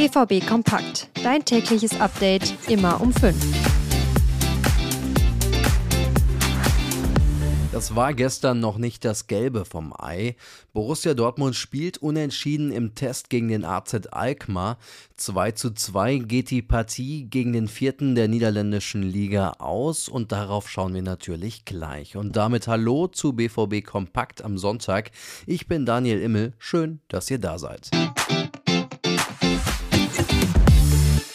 BVB Kompakt. Dein tägliches Update immer um 5. Das war gestern noch nicht das Gelbe vom Ei. Borussia Dortmund spielt unentschieden im Test gegen den AZ Alkmaar. 2 zu 2 geht die Partie gegen den vierten der niederländischen Liga aus und darauf schauen wir natürlich gleich. Und damit Hallo zu BVB Kompakt am Sonntag. Ich bin Daniel Immel. Schön, dass ihr da seid.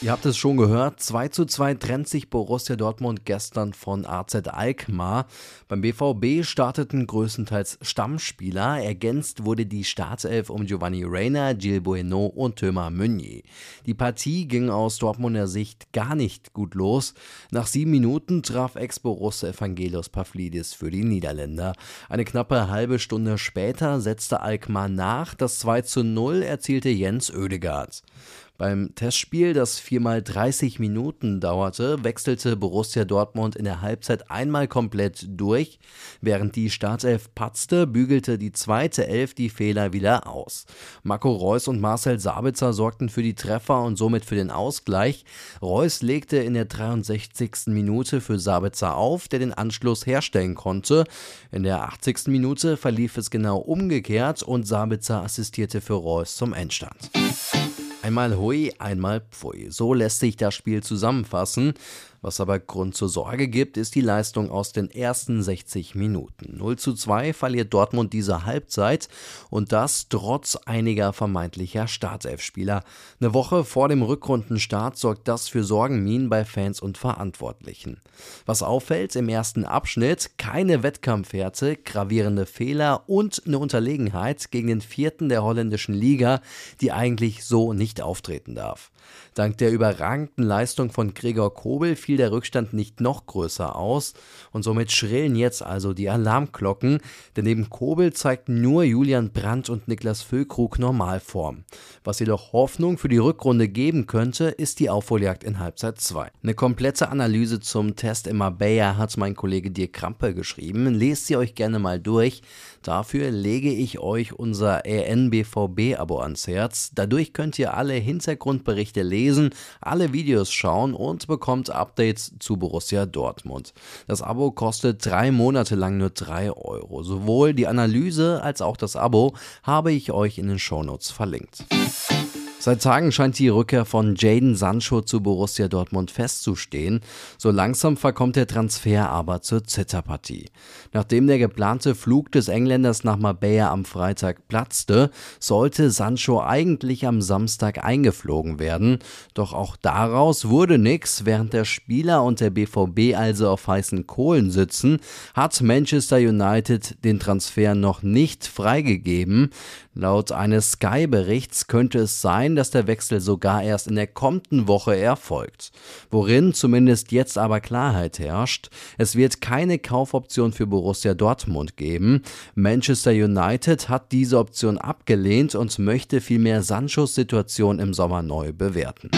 Ihr habt es schon gehört, 2 zu 2 trennt sich Borussia Dortmund gestern von AZ Alkmaar. Beim BVB starteten größtenteils Stammspieler. Ergänzt wurde die Startelf um Giovanni Reina, Gil Bueno und Thomas Meunier. Die Partie ging aus Dortmunder Sicht gar nicht gut los. Nach sieben Minuten traf Ex-Boruss Evangelos Pavlidis für die Niederländer. Eine knappe halbe Stunde später setzte Alkmaar nach. Das 2 zu 0 erzielte Jens Oedegaard. Beim Testspiel, das viermal 30 Minuten dauerte, wechselte Borussia Dortmund in der Halbzeit einmal komplett durch. Während die Startelf patzte, bügelte die zweite Elf die Fehler wieder aus. Marco Reus und Marcel Sabitzer sorgten für die Treffer und somit für den Ausgleich. Reus legte in der 63. Minute für Sabitzer auf, der den Anschluss herstellen konnte. In der 80. Minute verlief es genau umgekehrt und Sabitzer assistierte für Reus zum Endstand. Einmal hui, einmal pfui. So lässt sich das Spiel zusammenfassen. Was aber Grund zur Sorge gibt, ist die Leistung aus den ersten 60 Minuten. 0 zu 2 verliert Dortmund diese Halbzeit und das trotz einiger vermeintlicher Startelfspieler. Eine Woche vor dem Rückrundenstart sorgt das für Sorgenminen bei Fans und Verantwortlichen. Was auffällt, im ersten Abschnitt keine Wettkampfwerte, gravierende Fehler und eine Unterlegenheit gegen den vierten der holländischen Liga, die eigentlich so nicht auftreten darf. Dank der überragenden Leistung von Gregor Kobel fiel der Rückstand nicht noch größer aus und somit schrillen jetzt also die Alarmglocken, denn neben Kobel zeigten nur Julian Brandt und Niklas Füllkrug Normalform. Was jedoch Hoffnung für die Rückrunde geben könnte, ist die Aufholjagd in Halbzeit 2. Eine komplette Analyse zum Test in Marbella hat mein Kollege Dirk Krampe geschrieben. Lest sie euch gerne mal durch. Dafür lege ich euch unser RNBVB-Abo ans Herz. Dadurch könnt ihr alle Hintergrundberichte lesen, alle Videos schauen und bekommt Updates zu Borussia Dortmund. Das Abo kostet drei Monate lang nur drei Euro. Sowohl die Analyse als auch das Abo habe ich euch in den Shownotes verlinkt. Seit Tagen scheint die Rückkehr von Jaden Sancho zu Borussia Dortmund festzustehen. So langsam verkommt der Transfer aber zur Zitterpartie. Nachdem der geplante Flug des Engländers nach Marbella am Freitag platzte, sollte Sancho eigentlich am Samstag eingeflogen werden. Doch auch daraus wurde nichts. Während der Spieler und der BVB also auf heißen Kohlen sitzen, hat Manchester United den Transfer noch nicht freigegeben. Laut eines Sky-Berichts könnte es dass der Wechsel sogar erst in der kommenden Woche erfolgt. Worin zumindest jetzt aber Klarheit herrscht. Es wird keine Kaufoption für Borussia Dortmund geben. Manchester United hat diese Option abgelehnt und möchte vielmehr Sanchos Situation im Sommer neu bewerten.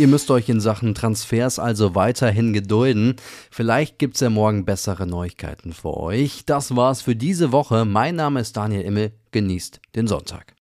Ihr müsst euch in Sachen Transfers also weiterhin gedulden. Vielleicht gibt es ja morgen bessere Neuigkeiten für euch. Das war's für diese Woche. Mein Name ist Daniel Immel. Genießt den Sonntag.